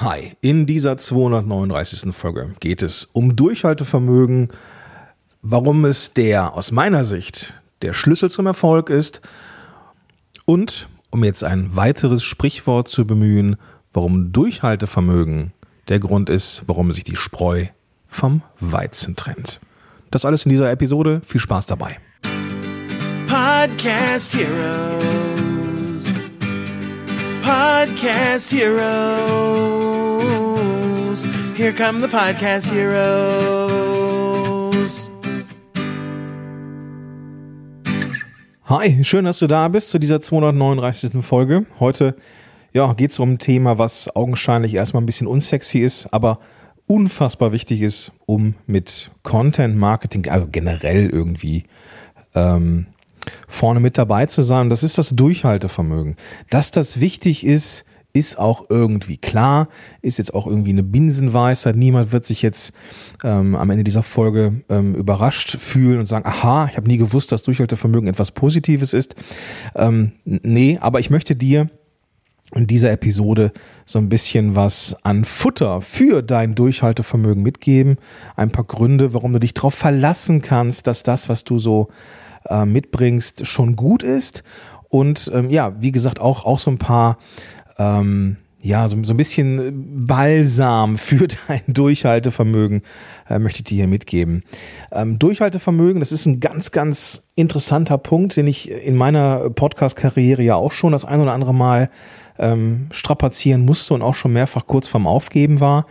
Hi, in dieser 239. Folge geht es um Durchhaltevermögen, warum es der aus meiner Sicht der Schlüssel zum Erfolg ist und um jetzt ein weiteres Sprichwort zu bemühen, warum Durchhaltevermögen der Grund ist, warum sich die Spreu vom Weizen trennt. Das alles in dieser Episode. Viel Spaß dabei. Podcast Heroes. Podcast Heroes. Here come the Podcast Heroes. Hi, schön, dass du da bist zu dieser 239. Folge. Heute ja, geht es um ein Thema, was augenscheinlich erstmal ein bisschen unsexy ist, aber unfassbar wichtig ist, um mit Content Marketing, also generell irgendwie ähm, vorne mit dabei zu sein. Das ist das Durchhaltevermögen. Dass das wichtig ist, ist auch irgendwie klar, ist jetzt auch irgendwie eine Binsenweisheit. Niemand wird sich jetzt ähm, am Ende dieser Folge ähm, überrascht fühlen und sagen, aha, ich habe nie gewusst, dass Durchhaltevermögen etwas Positives ist. Ähm, nee, aber ich möchte dir in dieser Episode so ein bisschen was an Futter für dein Durchhaltevermögen mitgeben. Ein paar Gründe, warum du dich darauf verlassen kannst, dass das, was du so äh, mitbringst, schon gut ist. Und ähm, ja, wie gesagt, auch, auch so ein paar ähm, ja, so, so ein bisschen Balsam für dein Durchhaltevermögen äh, möchte ich dir hier mitgeben. Ähm, Durchhaltevermögen, das ist ein ganz, ganz interessanter Punkt, den ich in meiner Podcast-Karriere ja auch schon das ein oder andere Mal ähm, strapazieren musste und auch schon mehrfach kurz vorm Aufgeben war.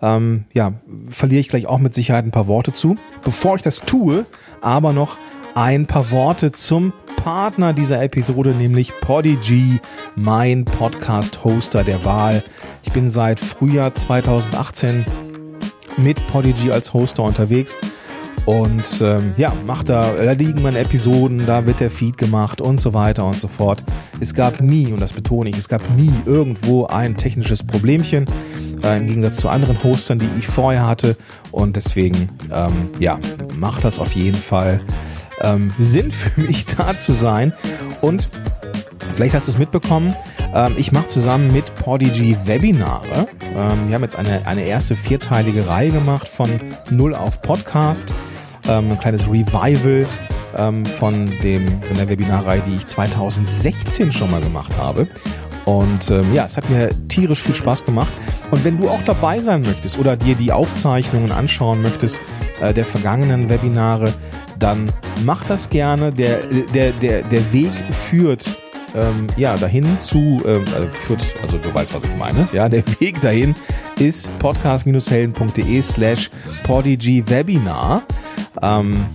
Ähm, ja, verliere ich gleich auch mit Sicherheit ein paar Worte zu. Bevor ich das tue, aber noch ein paar Worte zum Partner dieser Episode, nämlich Podigy, mein Podcast-Hoster der Wahl. Ich bin seit Frühjahr 2018 mit Podigy als Hoster unterwegs. Und ähm, ja, macht da, da liegen meine Episoden, da wird der Feed gemacht und so weiter und so fort. Es gab nie, und das betone ich, es gab nie irgendwo ein technisches Problemchen, äh, im Gegensatz zu anderen Hostern, die ich vorher hatte. Und deswegen, ähm, ja, macht das auf jeden Fall ähm, Sinn für mich da zu sein. Und vielleicht hast du es mitbekommen, ähm, ich mache zusammen mit Podigy Webinare. Ähm, wir haben jetzt eine, eine erste vierteilige Reihe gemacht von Null auf Podcast. Ähm, ein kleines Revival ähm, von, dem, von der Webinarreihe, die ich 2016 schon mal gemacht habe. Und ähm, ja, es hat mir tierisch viel Spaß gemacht. Und wenn du auch dabei sein möchtest oder dir die Aufzeichnungen anschauen möchtest äh, der vergangenen Webinare, dann mach das gerne. Der, der, der, der Weg führt ähm, ja, dahin zu, ähm, also führt, also du weißt, was ich meine. Ja, der Weg dahin ist podcast-helden.de slash podigywebinar. Ähm,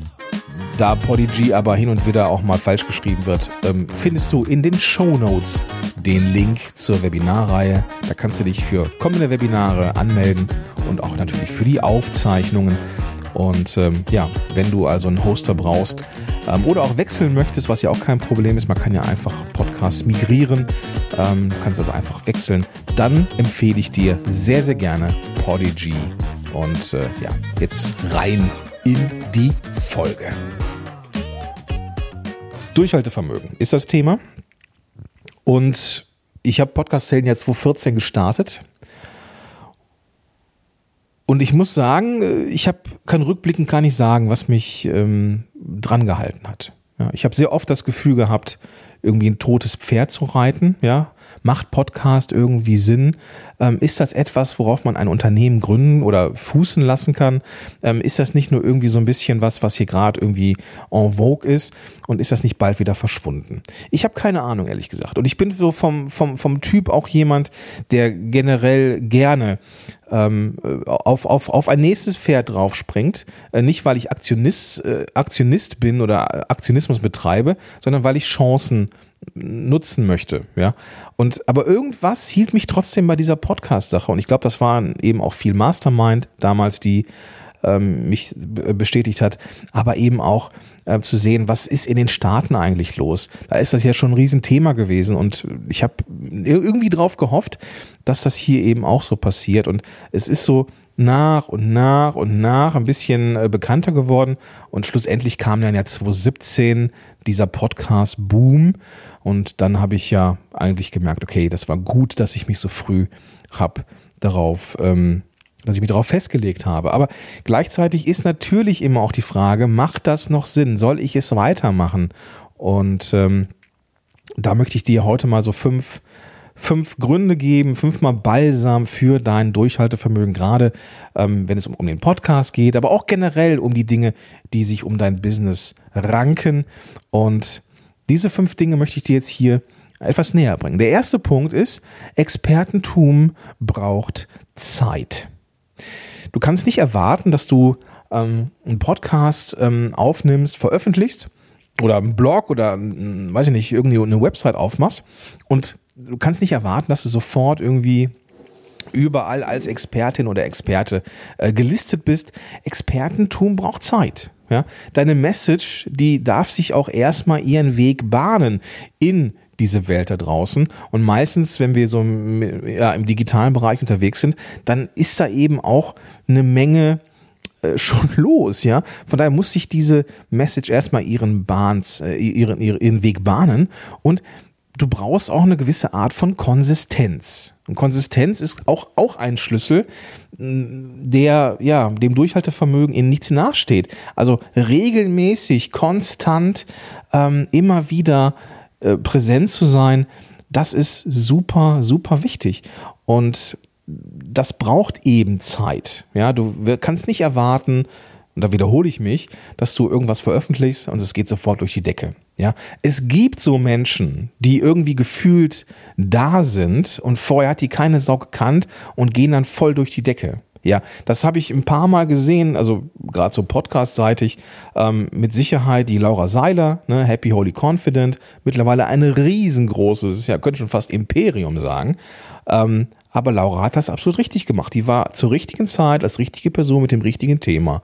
da Podigy aber hin und wieder auch mal falsch geschrieben wird, ähm, findest du in den Show Notes den Link zur Webinarreihe. Da kannst du dich für kommende Webinare anmelden und auch natürlich für die Aufzeichnungen. Und ähm, ja, wenn du also einen Hoster brauchst ähm, oder auch wechseln möchtest, was ja auch kein Problem ist, man kann ja einfach Podcasts migrieren, ähm, du kannst also einfach wechseln, dann empfehle ich dir sehr, sehr gerne Podigy. Und äh, ja, jetzt rein in die Folge. Durchhaltevermögen ist das Thema. Und ich habe Podcast-Helden ja 2014 gestartet. Und ich muss sagen, äh, ich habe kein Rückblicken kann ich sagen, was mich ähm, dran gehalten hat. Ja, ich habe sehr oft das Gefühl gehabt, irgendwie ein totes Pferd zu reiten, ja, Macht Podcast irgendwie Sinn? Ähm, ist das etwas, worauf man ein Unternehmen gründen oder fußen lassen kann? Ähm, ist das nicht nur irgendwie so ein bisschen was, was hier gerade irgendwie en vogue ist? Und ist das nicht bald wieder verschwunden? Ich habe keine Ahnung, ehrlich gesagt. Und ich bin so vom, vom, vom Typ auch jemand, der generell gerne ähm, auf, auf, auf ein nächstes Pferd draufspringt. Äh, nicht, weil ich Aktionist, äh, Aktionist bin oder Aktionismus betreibe, sondern weil ich Chancen nutzen möchte, ja. Und aber irgendwas hielt mich trotzdem bei dieser Podcast-Sache und ich glaube, das waren eben auch viel Mastermind damals, die ähm, mich bestätigt hat, aber eben auch äh, zu sehen, was ist in den Staaten eigentlich los. Da ist das ja schon ein Riesenthema gewesen und ich habe irgendwie drauf gehofft, dass das hier eben auch so passiert und es ist so nach und nach und nach ein bisschen äh, bekannter geworden und schlussendlich kam dann ja 2017 dieser Podcast-Boom und dann habe ich ja eigentlich gemerkt, okay, das war gut, dass ich mich so früh habe darauf, ähm, dass ich mich darauf festgelegt habe. Aber gleichzeitig ist natürlich immer auch die Frage, macht das noch Sinn? Soll ich es weitermachen? Und ähm, da möchte ich dir heute mal so fünf, fünf Gründe geben, fünfmal Balsam für dein Durchhaltevermögen, gerade ähm, wenn es um, um den Podcast geht, aber auch generell um die Dinge, die sich um dein Business ranken. Und diese fünf Dinge möchte ich dir jetzt hier etwas näher bringen. Der erste Punkt ist, Expertentum braucht Zeit. Du kannst nicht erwarten, dass du ähm, einen Podcast ähm, aufnimmst, veröffentlichst oder einen Blog oder, ähm, weiß ich nicht, irgendwie eine Website aufmachst und du kannst nicht erwarten, dass du sofort irgendwie überall als Expertin oder Experte äh, gelistet bist. Expertentum braucht Zeit. Ja? Deine Message, die darf sich auch erstmal ihren Weg bahnen in diese Welt da draußen. Und meistens, wenn wir so im, ja, im digitalen Bereich unterwegs sind, dann ist da eben auch eine Menge äh, schon los, ja. Von daher muss sich diese Message erstmal ihren Bahns, äh, ihren, ihren Weg bahnen und du brauchst auch eine gewisse Art von Konsistenz. Und Konsistenz ist auch, auch ein Schlüssel, der ja dem Durchhaltevermögen in nichts nachsteht. Also regelmäßig, konstant, ähm, immer wieder äh, präsent zu sein, das ist super, super wichtig. Und das braucht eben Zeit. Ja, du kannst nicht erwarten, und da wiederhole ich mich, dass du irgendwas veröffentlichst und es geht sofort durch die Decke. Ja, es gibt so Menschen, die irgendwie gefühlt da sind und vorher hat die keine Sau gekannt und gehen dann voll durch die Decke. Ja, das habe ich ein paar Mal gesehen, also gerade so podcast-seitig, ähm, mit Sicherheit die Laura Seiler, ne, Happy Holy Confident, mittlerweile eine das ist ja, könnte schon fast Imperium sagen. Ähm, aber Laura hat das absolut richtig gemacht. Die war zur richtigen Zeit als richtige Person mit dem richtigen Thema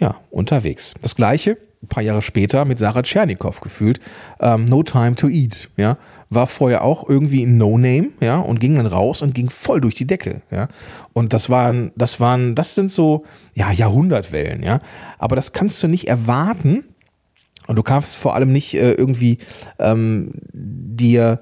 ja, unterwegs. Das gleiche ein paar Jahre später mit Sarah Tschernikow gefühlt, ähm, No Time to Eat, ja, war vorher auch irgendwie ein No-Name, ja, und ging dann raus und ging voll durch die Decke, ja. Und das waren, das waren, das sind so, ja, Jahrhundertwellen, ja. Aber das kannst du nicht erwarten und du kannst vor allem nicht äh, irgendwie ähm, dir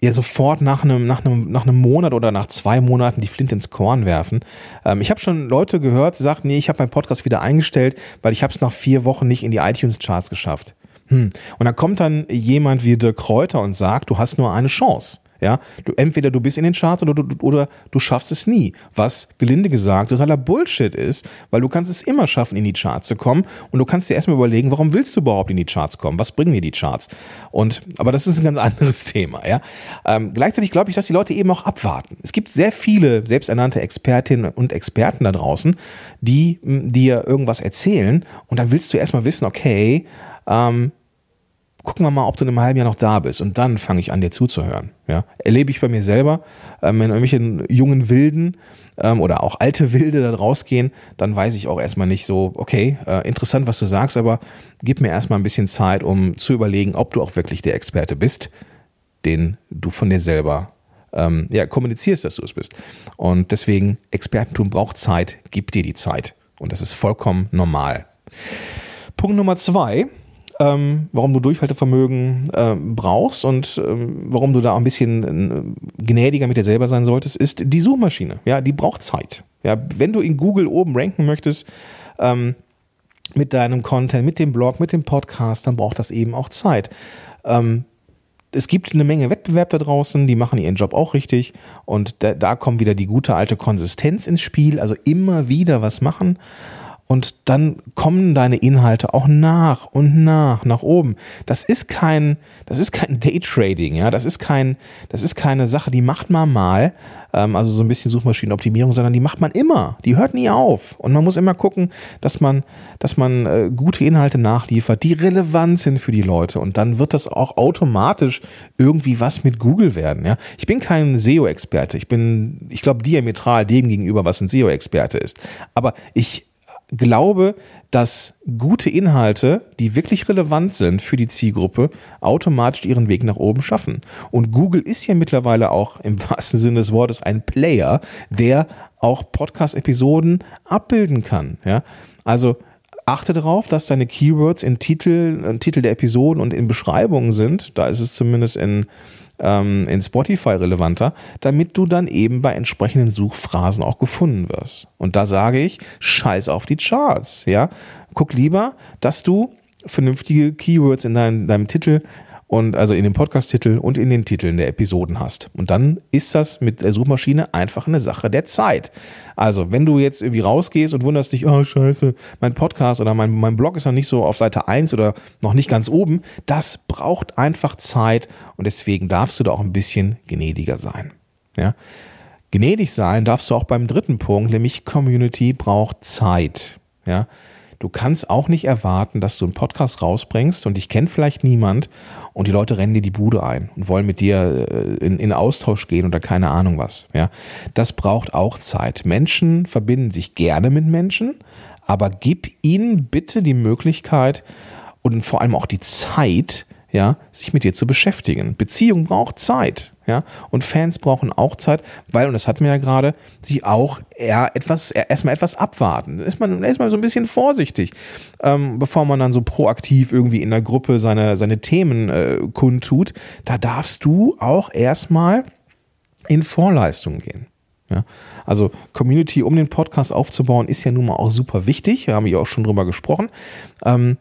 ja sofort nach einem, nach, einem, nach einem Monat oder nach zwei Monaten die Flint ins Korn werfen. Ähm, ich habe schon Leute gehört, die sagten, nee, ich habe meinen Podcast wieder eingestellt, weil ich habe es nach vier Wochen nicht in die iTunes-Charts geschafft. Hm. Und dann kommt dann jemand wie Dirk Kräuter und sagt, du hast nur eine Chance. Ja, du, entweder du bist in den Charts oder du, oder du schaffst es nie. Was, gelinde gesagt, totaler Bullshit ist, weil du kannst es immer schaffen, in die Charts zu kommen und du kannst dir erstmal überlegen, warum willst du überhaupt in die Charts kommen? Was bringen dir die Charts? Und, aber das ist ein ganz anderes Thema, ja. Ähm, gleichzeitig glaube ich, dass die Leute eben auch abwarten. Es gibt sehr viele selbsternannte Expertinnen und Experten da draußen, die dir irgendwas erzählen und dann willst du erstmal wissen, okay, ähm, gucken wir mal, ob du in einem halben Jahr noch da bist. Und dann fange ich an, dir zuzuhören. Ja? Erlebe ich bei mir selber, ähm, wenn irgendwelche jungen Wilden ähm, oder auch alte Wilde da rausgehen, dann weiß ich auch erstmal nicht so, okay, äh, interessant, was du sagst, aber gib mir erstmal ein bisschen Zeit, um zu überlegen, ob du auch wirklich der Experte bist, den du von dir selber ähm, ja, kommunizierst, dass du es bist. Und deswegen, Expertentum braucht Zeit, gib dir die Zeit. Und das ist vollkommen normal. Punkt Nummer zwei, ähm, warum du Durchhaltevermögen äh, brauchst und ähm, warum du da auch ein bisschen äh, gnädiger mit dir selber sein solltest, ist die Suchmaschine. Ja, die braucht Zeit. Ja, wenn du in Google oben ranken möchtest, ähm, mit deinem Content, mit dem Blog, mit dem Podcast, dann braucht das eben auch Zeit. Ähm, es gibt eine Menge Wettbewerb da draußen, die machen ihren Job auch richtig und da, da kommt wieder die gute alte Konsistenz ins Spiel, also immer wieder was machen und dann kommen deine Inhalte auch nach und nach nach oben. Das ist kein, das ist kein Daytrading, ja, das ist kein, das ist keine Sache, die macht man mal, ähm, also so ein bisschen Suchmaschinenoptimierung, sondern die macht man immer, die hört nie auf. Und man muss immer gucken, dass man, dass man äh, gute Inhalte nachliefert, die relevant sind für die Leute. Und dann wird das auch automatisch irgendwie was mit Google werden, ja. Ich bin kein SEO-Experte, ich bin, ich glaube diametral dem gegenüber, was ein SEO-Experte ist, aber ich glaube, dass gute Inhalte, die wirklich relevant sind für die Zielgruppe, automatisch ihren Weg nach oben schaffen. Und Google ist ja mittlerweile auch im wahrsten Sinne des Wortes ein Player, der auch Podcast-Episoden abbilden kann. Ja? Also achte darauf, dass deine Keywords in Titel, in Titel der Episoden und in Beschreibungen sind. Da ist es zumindest in, ähm, in Spotify relevanter, damit du dann eben bei entsprechenden Suchphrasen auch gefunden wirst. Und da sage ich, scheiß auf die Charts, ja. Guck lieber, dass du vernünftige Keywords in deinem, deinem Titel und also in dem Podcast-Titel und in den Titeln der Episoden hast. Und dann ist das mit der Suchmaschine einfach eine Sache der Zeit. Also, wenn du jetzt irgendwie rausgehst und wunderst dich, oh scheiße, mein Podcast oder mein, mein Blog ist noch nicht so auf Seite 1 oder noch nicht ganz oben, das braucht einfach Zeit und deswegen darfst du da auch ein bisschen gnädiger sein. Ja? Gnädig sein darfst du auch beim dritten Punkt, nämlich Community braucht Zeit. Ja? Du kannst auch nicht erwarten, dass du einen Podcast rausbringst und dich kennt vielleicht niemand und die Leute rennen dir die Bude ein und wollen mit dir äh, in, in Austausch gehen oder keine Ahnung was. Ja, das braucht auch Zeit. Menschen verbinden sich gerne mit Menschen, aber gib ihnen bitte die Möglichkeit und vor allem auch die Zeit, ja, sich mit dir zu beschäftigen. Beziehung braucht Zeit, ja, und Fans brauchen auch Zeit, weil, und das hatten wir ja gerade, sie auch eher etwas, erstmal etwas abwarten. Ist man erstmal so ein bisschen vorsichtig, ähm, bevor man dann so proaktiv irgendwie in der Gruppe seine, seine Themen äh, kundtut. Da darfst du auch erstmal in Vorleistung gehen. Ja, also Community um den Podcast aufzubauen ist ja nun mal auch super wichtig. Da haben wir auch schon drüber gesprochen. Ähm,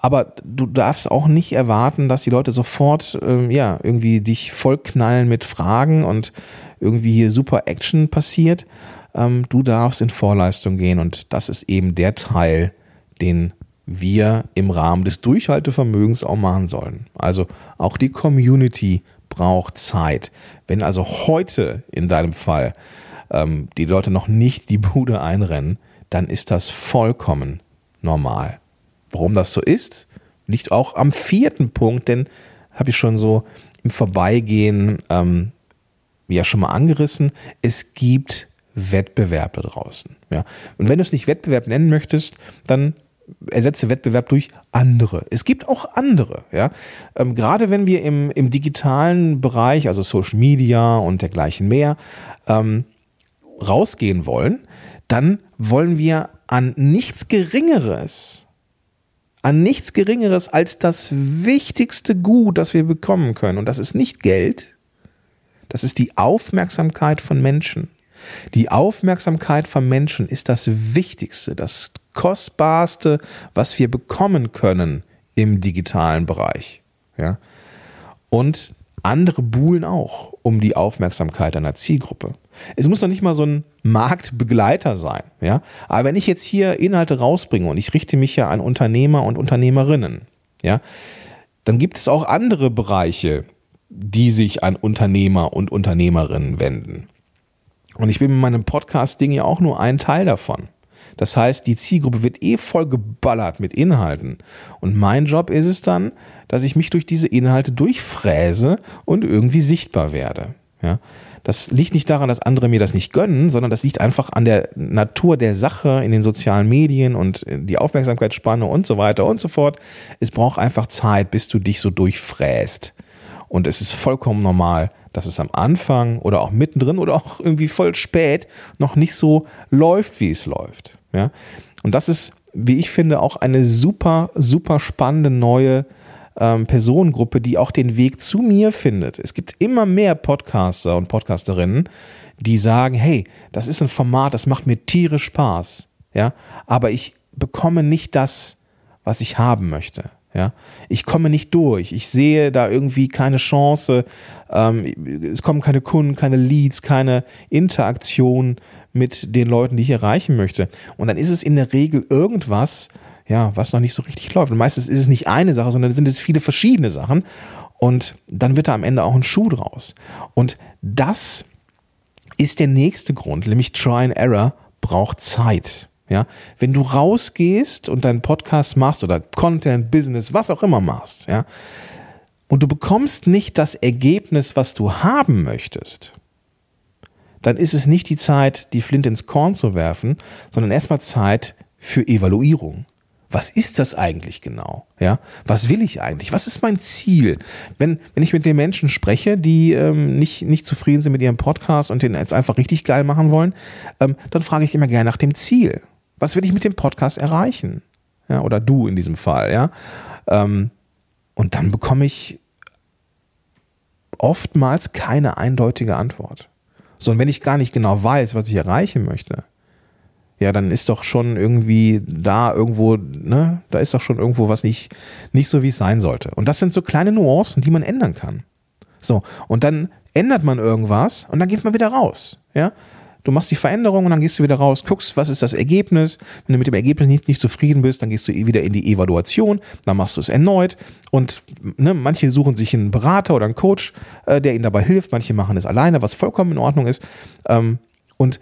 aber du darfst auch nicht erwarten, dass die Leute sofort ähm, ja irgendwie dich vollknallen mit Fragen und irgendwie hier super Action passiert. Ähm, du darfst in Vorleistung gehen und das ist eben der Teil, den wir im Rahmen des Durchhaltevermögens auch machen sollen. Also auch die Community braucht Zeit. Wenn also heute in deinem Fall ähm, die Leute noch nicht die Bude einrennen, dann ist das vollkommen normal. Warum das so ist, liegt auch am vierten Punkt, denn habe ich schon so im Vorbeigehen ähm, ja schon mal angerissen. Es gibt Wettbewerb da draußen. Ja. Und wenn du es nicht Wettbewerb nennen möchtest, dann ersetze Wettbewerb durch andere. Es gibt auch andere. Ja. Ähm, gerade wenn wir im, im digitalen Bereich, also Social Media und dergleichen mehr, ähm, rausgehen wollen, dann wollen wir an nichts Geringeres an nichts Geringeres als das wichtigste Gut, das wir bekommen können. Und das ist nicht Geld, das ist die Aufmerksamkeit von Menschen. Die Aufmerksamkeit von Menschen ist das Wichtigste, das Kostbarste, was wir bekommen können im digitalen Bereich. Ja? Und andere buhlen auch um die Aufmerksamkeit einer Zielgruppe. Es muss noch nicht mal so ein Marktbegleiter sein, ja. Aber wenn ich jetzt hier Inhalte rausbringe und ich richte mich ja an Unternehmer und Unternehmerinnen, ja, dann gibt es auch andere Bereiche, die sich an Unternehmer und Unternehmerinnen wenden. Und ich bin mit meinem Podcast-Ding ja auch nur ein Teil davon. Das heißt, die Zielgruppe wird eh voll geballert mit Inhalten. Und mein Job ist es dann, dass ich mich durch diese Inhalte durchfräse und irgendwie sichtbar werde. Ja. Das liegt nicht daran, dass andere mir das nicht gönnen, sondern das liegt einfach an der Natur der Sache in den sozialen Medien und die Aufmerksamkeitsspanne und so weiter und so fort. Es braucht einfach Zeit, bis du dich so durchfräst. Und es ist vollkommen normal, dass es am Anfang oder auch mittendrin oder auch irgendwie voll spät noch nicht so läuft, wie es läuft. Ja? Und das ist, wie ich finde, auch eine super, super spannende neue ähm, Personengruppe, die auch den Weg zu mir findet. Es gibt immer mehr Podcaster und Podcasterinnen, die sagen, hey, das ist ein Format, das macht mir tierisch Spaß, ja, aber ich bekomme nicht das, was ich haben möchte. Ja, ich komme nicht durch. Ich sehe da irgendwie keine Chance. Ähm, es kommen keine Kunden, keine Leads, keine Interaktion mit den Leuten, die ich erreichen möchte. Und dann ist es in der Regel irgendwas, ja, was noch nicht so richtig läuft. Und meistens ist es nicht eine Sache, sondern sind es viele verschiedene Sachen. Und dann wird da am Ende auch ein Schuh draus. Und das ist der nächste Grund, nämlich Try and Error braucht Zeit. Ja, wenn du rausgehst und deinen Podcast machst oder Content, Business, was auch immer machst, ja, und du bekommst nicht das Ergebnis, was du haben möchtest, dann ist es nicht die Zeit, die Flint ins Korn zu werfen, sondern erstmal Zeit für Evaluierung was ist das eigentlich genau? Ja, was will ich eigentlich? Was ist mein Ziel? Wenn, wenn ich mit den Menschen spreche, die ähm, nicht, nicht zufrieden sind mit ihrem Podcast und den jetzt einfach richtig geil machen wollen, ähm, dann frage ich immer gerne nach dem Ziel. Was will ich mit dem Podcast erreichen? ja, oder du in diesem Fall, ja. Ähm, und dann bekomme ich oftmals keine eindeutige Antwort. So, und wenn ich gar nicht genau weiß, was ich erreichen möchte, ja, dann ist doch schon irgendwie da irgendwo, ne, da ist doch schon irgendwo was nicht, nicht so, wie es sein sollte. Und das sind so kleine Nuancen, die man ändern kann. So, und dann ändert man irgendwas und dann geht man wieder raus, ja. Du machst die Veränderung und dann gehst du wieder raus, guckst, was ist das Ergebnis. Wenn du mit dem Ergebnis nicht, nicht zufrieden bist, dann gehst du wieder in die Evaluation, dann machst du es erneut. Und ne, manche suchen sich einen Berater oder einen Coach, äh, der ihnen dabei hilft. Manche machen es alleine, was vollkommen in Ordnung ist. Ähm, und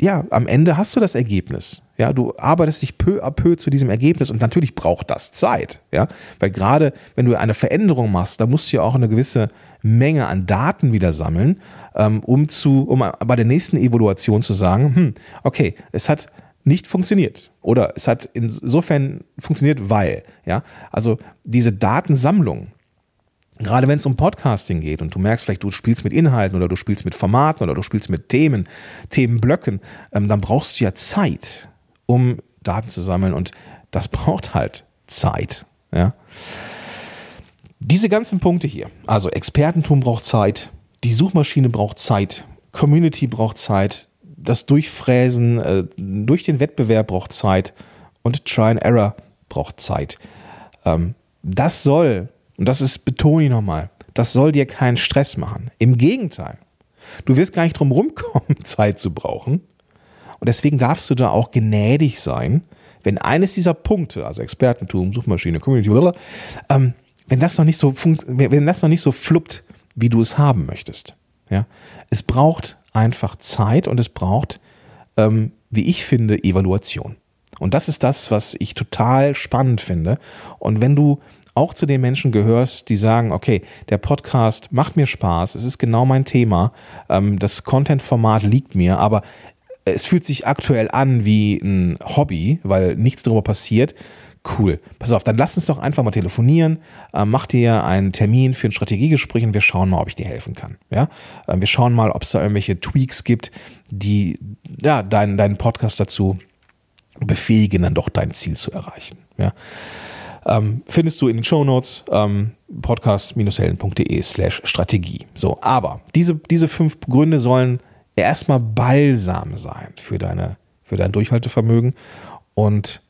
ja, am Ende hast du das Ergebnis. Ja, du arbeitest dich peu à peu zu diesem Ergebnis und natürlich braucht das Zeit. Ja, weil gerade wenn du eine Veränderung machst, da musst du ja auch eine gewisse Menge an Daten wieder sammeln, ähm, um zu, um bei der nächsten Evaluation zu sagen, hm, okay, es hat nicht funktioniert oder es hat insofern funktioniert, weil, ja, also diese Datensammlung, gerade wenn es um Podcasting geht und du merkst vielleicht, du spielst mit Inhalten oder du spielst mit Formaten oder du spielst mit Themen, Themenblöcken, ähm, dann brauchst du ja Zeit, um Daten zu sammeln und das braucht halt Zeit. Ja. Diese ganzen Punkte hier, also Expertentum braucht Zeit, die Suchmaschine braucht Zeit, Community braucht Zeit, das Durchfräsen äh, durch den Wettbewerb braucht Zeit und Try and Error braucht Zeit. Ähm, das soll und das ist, betone ich nochmal, das soll dir keinen Stress machen. Im Gegenteil. Du wirst gar nicht drum rumkommen, Zeit zu brauchen. Und deswegen darfst du da auch gnädig sein, wenn eines dieser Punkte, also Expertentum, Suchmaschine, Community, ähm, wenn das noch nicht so wenn das noch nicht so fluppt, wie du es haben möchtest. Ja, es braucht einfach Zeit und es braucht, ähm, wie ich finde, Evaluation. Und das ist das, was ich total spannend finde. Und wenn du auch zu den Menschen gehörst, die sagen, okay, der Podcast macht mir Spaß, es ist genau mein Thema, ähm, das Content-Format liegt mir, aber es fühlt sich aktuell an wie ein Hobby, weil nichts darüber passiert. Cool. Pass auf, dann lass uns doch einfach mal telefonieren. Äh, mach dir einen Termin für ein Strategiegespräch und wir schauen mal, ob ich dir helfen kann. Ja? Äh, wir schauen mal, ob es da irgendwelche Tweaks gibt, die ja, deinen, deinen Podcast dazu befähigen, dann doch dein Ziel zu erreichen. Ja? Ähm, findest du in den Show Notes ähm, podcast-helden.de slash Strategie. So, aber diese, diese fünf Gründe sollen erstmal balsam sein für, deine, für dein Durchhaltevermögen und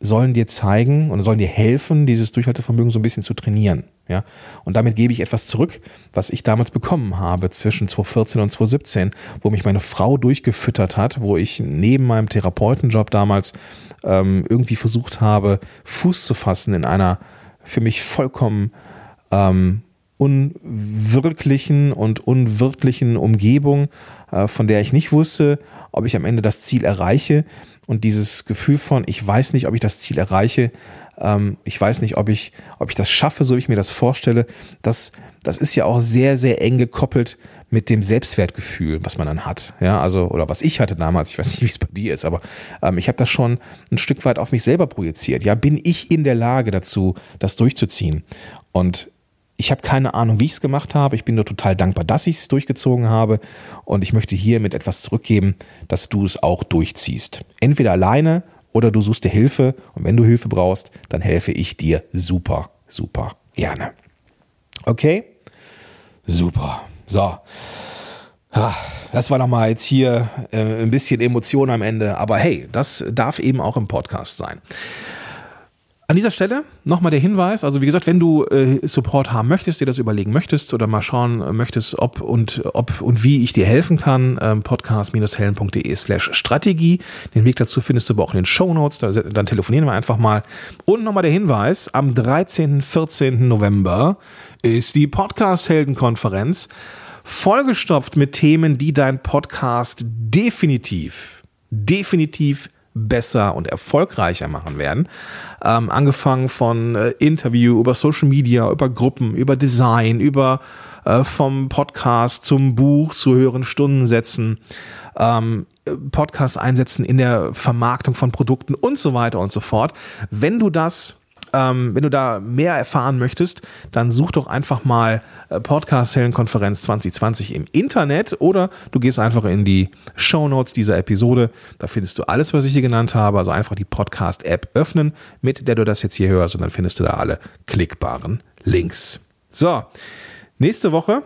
sollen dir zeigen und sollen dir helfen, dieses Durchhaltevermögen so ein bisschen zu trainieren. Ja? Und damit gebe ich etwas zurück, was ich damals bekommen habe zwischen 2014 und 2017, wo mich meine Frau durchgefüttert hat, wo ich neben meinem Therapeutenjob damals ähm, irgendwie versucht habe, Fuß zu fassen in einer für mich vollkommen ähm, unwirklichen und unwirklichen Umgebung, äh, von der ich nicht wusste, ob ich am Ende das Ziel erreiche. Und dieses Gefühl von, ich weiß nicht, ob ich das Ziel erreiche, ähm, ich weiß nicht, ob ich, ob ich das schaffe, so wie ich mir das vorstelle, das, das ist ja auch sehr, sehr eng gekoppelt mit dem Selbstwertgefühl, was man dann hat. Ja, also, oder was ich hatte damals, ich weiß nicht, wie es bei dir ist, aber ähm, ich habe das schon ein Stück weit auf mich selber projiziert. Ja, bin ich in der Lage dazu, das durchzuziehen? Und ich habe keine Ahnung, wie ich es gemacht habe. Ich bin nur total dankbar, dass ich es durchgezogen habe. Und ich möchte hier mit etwas zurückgeben, dass du es auch durchziehst. Entweder alleine oder du suchst dir Hilfe. Und wenn du Hilfe brauchst, dann helfe ich dir super, super gerne. Okay? Super. So. Das war nochmal jetzt hier äh, ein bisschen Emotion am Ende. Aber hey, das darf eben auch im Podcast sein. An dieser Stelle nochmal der Hinweis, also wie gesagt, wenn du äh, Support haben möchtest, dir das überlegen möchtest oder mal schauen möchtest, ob und ob und wie ich dir helfen kann, ähm, podcast-helden.de slash Strategie. Den Weg dazu findest du aber auch in den Show Notes, da, dann telefonieren wir einfach mal. Und nochmal der Hinweis, am 13. 14. November ist die Podcast-Helden-Konferenz vollgestopft mit Themen, die dein Podcast definitiv, definitiv besser und erfolgreicher machen werden. Ähm, angefangen von äh, Interview über Social Media, über Gruppen, über Design, über äh, vom Podcast zum Buch zu höheren Stundensätzen, ähm, Podcast einsetzen in der Vermarktung von Produkten und so weiter und so fort. Wenn du das Ähm, wenn du da mehr erfahren möchtest, dann such doch einfach mal äh, Podcast Heldenkonferenz 2020 im Internet oder du gehst einfach in die Show Notes dieser Episode. Da findest du alles, was ich hier genannt habe. Also einfach die Podcast-App öffnen, mit der du das jetzt hier hörst und dann findest du da alle klickbaren Links. So, nächste Woche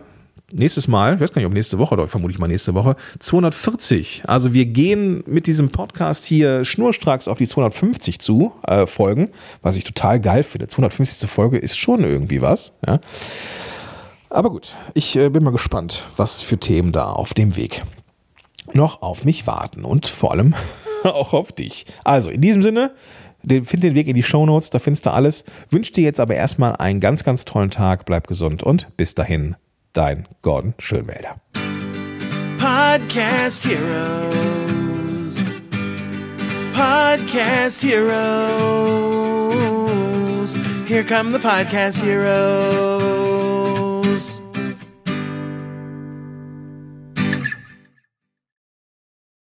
nächstes Mal, ich weiß gar nicht, ob nächste Woche oder vermutlich mal nächste Woche, 240. Also wir gehen mit diesem Podcast hier schnurstracks auf die 250 zu, äh, Folgen, was ich total geil finde. 250. Folge ist schon irgendwie was. Ja. Aber gut, ich äh, bin mal gespannt, was für Themen da auf dem Weg noch auf mich warten und vor allem auch auf dich. Also in diesem Sinne, find den Weg in die Show Notes, da findest du alles. Wünsche dir jetzt aber erstmal einen ganz, ganz tollen Tag, bleib gesund und bis dahin dein Gordon. Podcast Heroes. Podcast Heroes. Here come the Podcast Heroes.